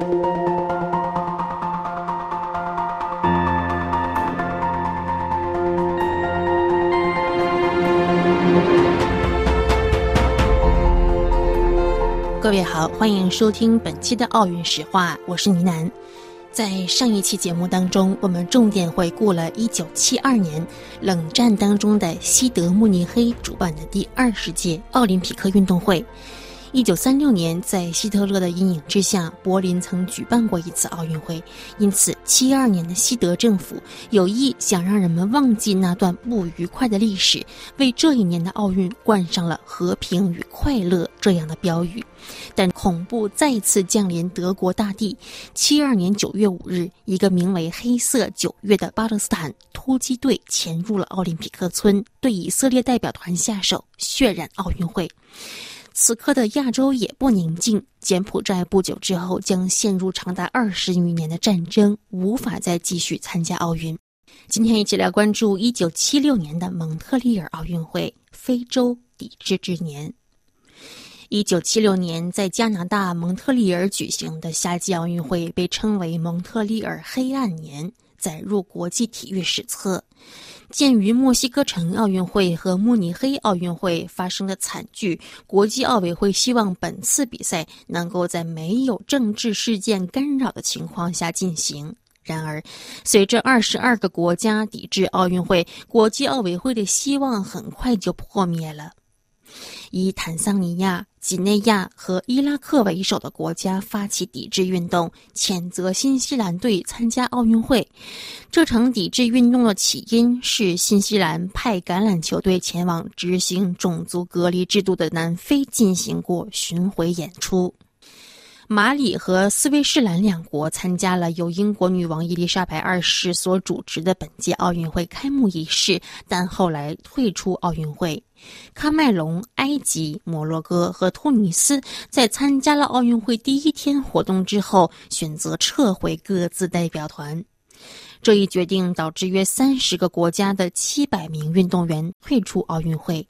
各位好，欢迎收听本期的奥运史话，我是倪楠。在上一期节目当中，我们重点回顾了1972年冷战当中的西德慕尼黑主办的第二十届奥林匹克运动会。一九三六年，在希特勒的阴影之下，柏林曾举办过一次奥运会。因此，七二年的西德政府有意想让人们忘记那段不愉快的历史，为这一年的奥运冠上了“和平与快乐”这样的标语。但恐怖再次降临德国大地。七二年九月五日，一个名为“黑色九月”的巴勒斯坦突击队潜入了奥林匹克村，对以色列代表团下手，血染奥运会。此刻的亚洲也不宁静。柬埔寨不久之后将陷入长达二十余年的战争，无法再继续参加奥运。今天一起来关注一九七六年的蒙特利尔奥运会——非洲抵制之年。一九七六年在加拿大蒙特利尔举行的夏季奥运会被称为“蒙特利尔黑暗年”，载入国际体育史册。鉴于墨西哥城奥运会和慕尼黑奥运会发生的惨剧，国际奥委会希望本次比赛能够在没有政治事件干扰的情况下进行。然而，随着二十二个国家抵制奥运会，国际奥委会的希望很快就破灭了。以坦桑尼亚、几内亚和伊拉克为首的国家发起抵制运动，谴责新西兰队参加奥运会。这场抵制运动的起因是新西兰派橄榄球队前往执行种族隔离制度的南非进行过巡回演出。马里和斯威士兰两国参加了由英国女王伊丽莎白二世所主持的本届奥运会开幕仪式，但后来退出奥运会。喀麦隆、埃及、摩洛哥和突尼斯在参加了奥运会第一天活动之后，选择撤回各自代表团。这一决定导致约三十个国家的七百名运动员退出奥运会。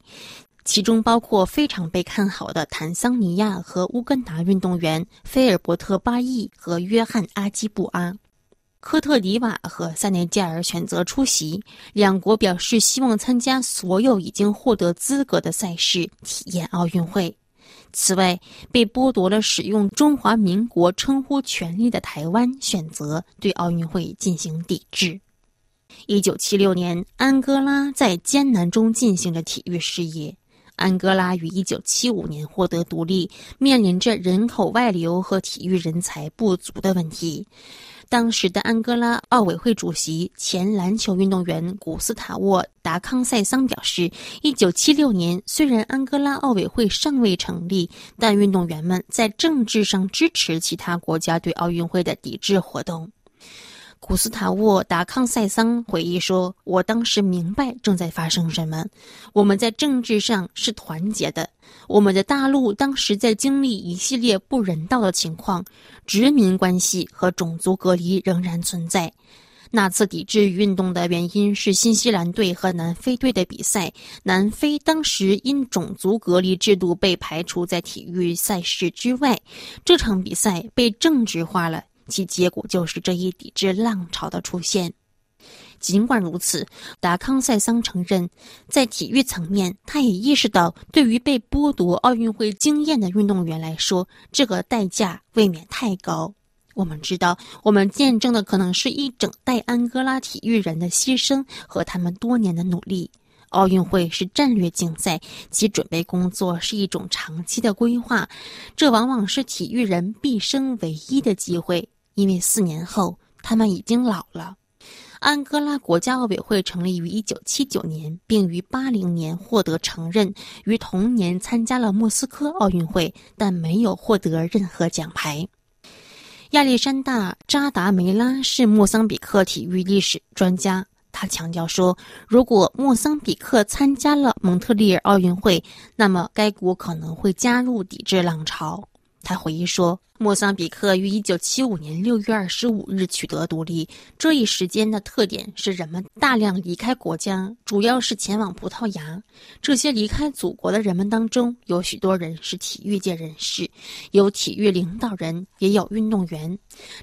其中包括非常被看好的坦桑尼亚和乌干达运动员菲尔伯特·巴伊和约翰·阿基布阿，科特迪瓦和塞内加尔选择出席。两国表示希望参加所有已经获得资格的赛事，体验奥运会。此外，被剥夺了使用中华民国称呼权利的台湾选择对奥运会进行抵制。一九七六年，安哥拉在艰难中进行着体育事业。安哥拉于一九七五年获得独立，面临着人口外流和体育人才不足的问题。当时的安哥拉奥委会主席、前篮球运动员古斯塔沃·达康塞桑表示：“一九七六年虽然安哥拉奥委会尚未成立，但运动员们在政治上支持其他国家对奥运会的抵制活动。”古斯塔沃·达康塞桑回忆说：“我当时明白正在发生什么。我们在政治上是团结的。我们的大陆当时在经历一系列不人道的情况，殖民关系和种族隔离仍然存在。那次抵制运动的原因是新西兰队和南非队的比赛。南非当时因种族隔离制度被排除在体育赛事之外，这场比赛被政治化了。”其结果就是这一抵制浪潮的出现。尽管如此，达康塞桑承认，在体育层面，他也意识到，对于被剥夺奥运会经验的运动员来说，这个代价未免太高。我们知道，我们见证的可能是一整代安哥拉体育人的牺牲和他们多年的努力。奥运会是战略竞赛，其准备工作是一种长期的规划，这往往是体育人毕生唯一的机会。因为四年后，他们已经老了。安哥拉国家奥委会成立于一九七九年，并于八零年获得承认。于同年参加了莫斯科奥运会，但没有获得任何奖牌。亚历山大·扎达梅拉是莫桑比克体育历史专家，他强调说，如果莫桑比克参加了蒙特利尔奥运会，那么该国可能会加入抵制浪潮。他回忆说。莫桑比克于一九七五年六月二十五日取得独立。这一时间的特点是人们大量离开国家，主要是前往葡萄牙。这些离开祖国的人们当中，有许多人是体育界人士，有体育领导人，也有运动员。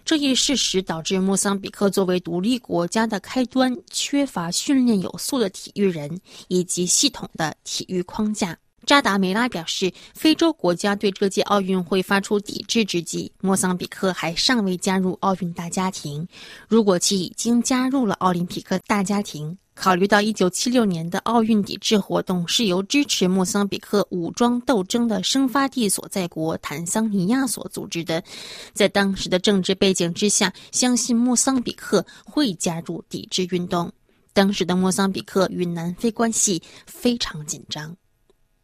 这一事实导致莫桑比克作为独立国家的开端，缺乏训练有素的体育人以及系统的体育框架。扎达梅拉表示，非洲国家对这届奥运会发出抵制之际，莫桑比克还尚未加入奥运大家庭。如果其已经加入了奥林匹克大家庭，考虑到1976年的奥运抵制活动是由支持莫桑比克武装斗争的生发地所在国坦桑尼亚所组织的，在当时的政治背景之下，相信莫桑比克会加入抵制运动。当时的莫桑比克与南非关系非常紧张。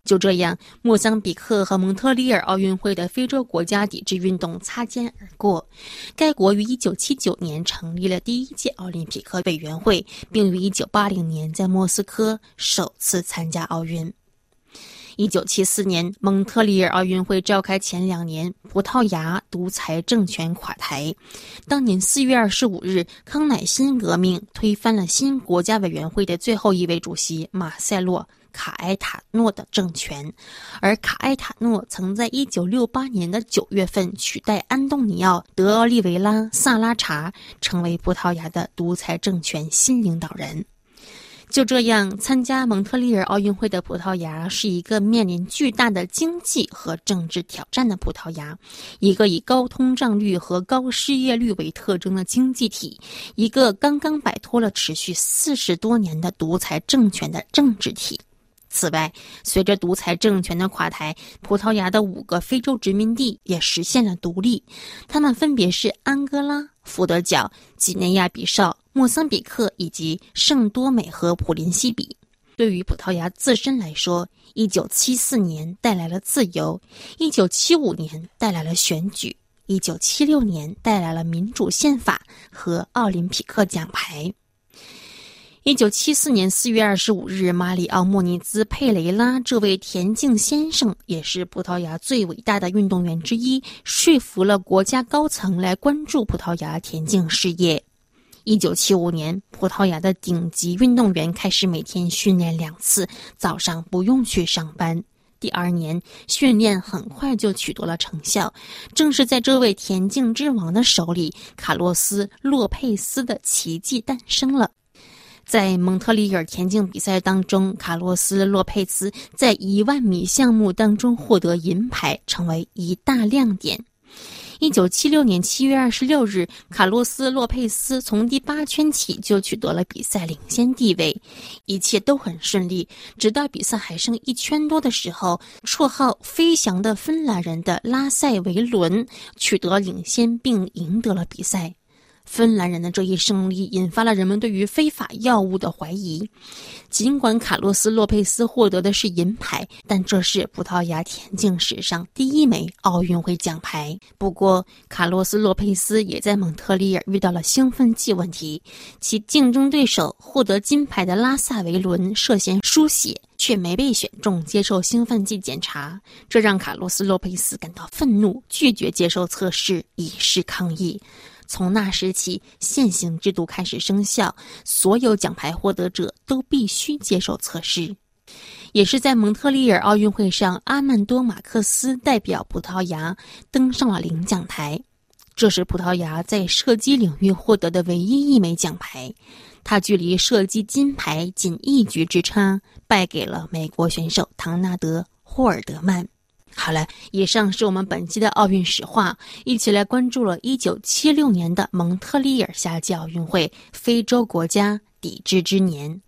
就这样，莫桑比克和蒙特利尔奥运会的非洲国家抵制运动擦肩而过。该国于1979年成立了第一届奥林匹克委员会，并于1980年在莫斯科首次参加奥运。1974年蒙特利尔奥运会召开前两年，葡萄牙独裁政权垮台。当年4月25日，康乃馨革命推翻了新国家委员会的最后一位主席马塞洛。卡埃塔诺的政权，而卡埃塔诺曾在1968年的9月份取代安东尼奥·德奥利维拉·萨拉查，成为葡萄牙的独裁政权新领导人。就这样，参加蒙特利尔奥运会的葡萄牙是一个面临巨大的经济和政治挑战的葡萄牙，一个以高通胀率和高失业率为特征的经济体，一个刚刚摆脱了持续四十多年的独裁政权的政治体。此外，随着独裁政权的垮台，葡萄牙的五个非洲殖民地也实现了独立。它们分别是安哥拉、福德角、几内亚比绍、莫桑比克以及圣多美和普林西比。对于葡萄牙自身来说，1974年带来了自由，1975年带来了选举，1976年带来了民主宪法和奥林匹克奖牌。一九七四年四月二十五日，马里奥·莫尼兹·佩雷拉这位田径先生，也是葡萄牙最伟大的运动员之一，说服了国家高层来关注葡萄牙田径事业。一九七五年，葡萄牙的顶级运动员开始每天训练两次，早上不用去上班。第二年，训练很快就取得了成效。正是在这位田径之王的手里，卡洛斯·洛佩斯的奇迹诞生了。在蒙特利尔田径比赛当中，卡洛斯·洛佩兹在一万米项目当中获得银牌，成为一大亮点。一九七六年七月二十六日，卡洛斯·洛佩斯从第八圈起就取得了比赛领先地位，一切都很顺利。直到比赛还剩一圈多的时候，绰号“飞翔的芬兰人”的拉塞维伦取得领先，并赢得了比赛。芬兰人的这一胜利引发了人们对于非法药物的怀疑。尽管卡洛斯·洛佩斯获得的是银牌，但这是葡萄牙田径史上第一枚奥运会奖牌。不过，卡洛斯·洛佩斯也在蒙特利尔遇到了兴奋剂问题。其竞争对手获得金牌的拉萨维伦涉嫌输血，却没被选中接受兴奋剂检查，这让卡洛斯·洛佩斯感到愤怒，拒绝接受测试，以示抗议。从那时起，现行制度开始生效，所有奖牌获得者都必须接受测试。也是在蒙特利尔奥运会上，阿曼多·马克思代表葡萄牙登上了领奖台，这是葡萄牙在射击领域获得的唯一一枚奖牌。他距离射击金牌仅一局之差，败给了美国选手唐纳德·霍尔德曼。好了，以上是我们本期的奥运史话，一起来关注了1976年的蒙特利尔夏季奥运会，非洲国家抵制之年。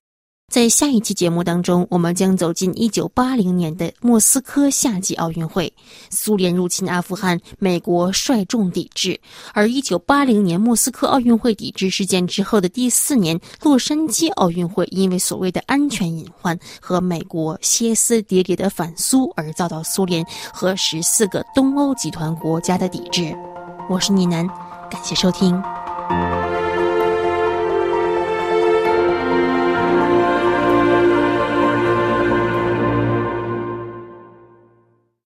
在下一期节目当中，我们将走进一九八零年的莫斯科夏季奥运会。苏联入侵阿富汗，美国率众抵制。而一九八零年莫斯科奥运会抵制事件之后的第四年，洛杉矶奥运会因为所谓的安全隐患和美国歇斯底里的反苏而遭到苏联和十四个东欧集团国家的抵制。我是倪楠，感谢收听。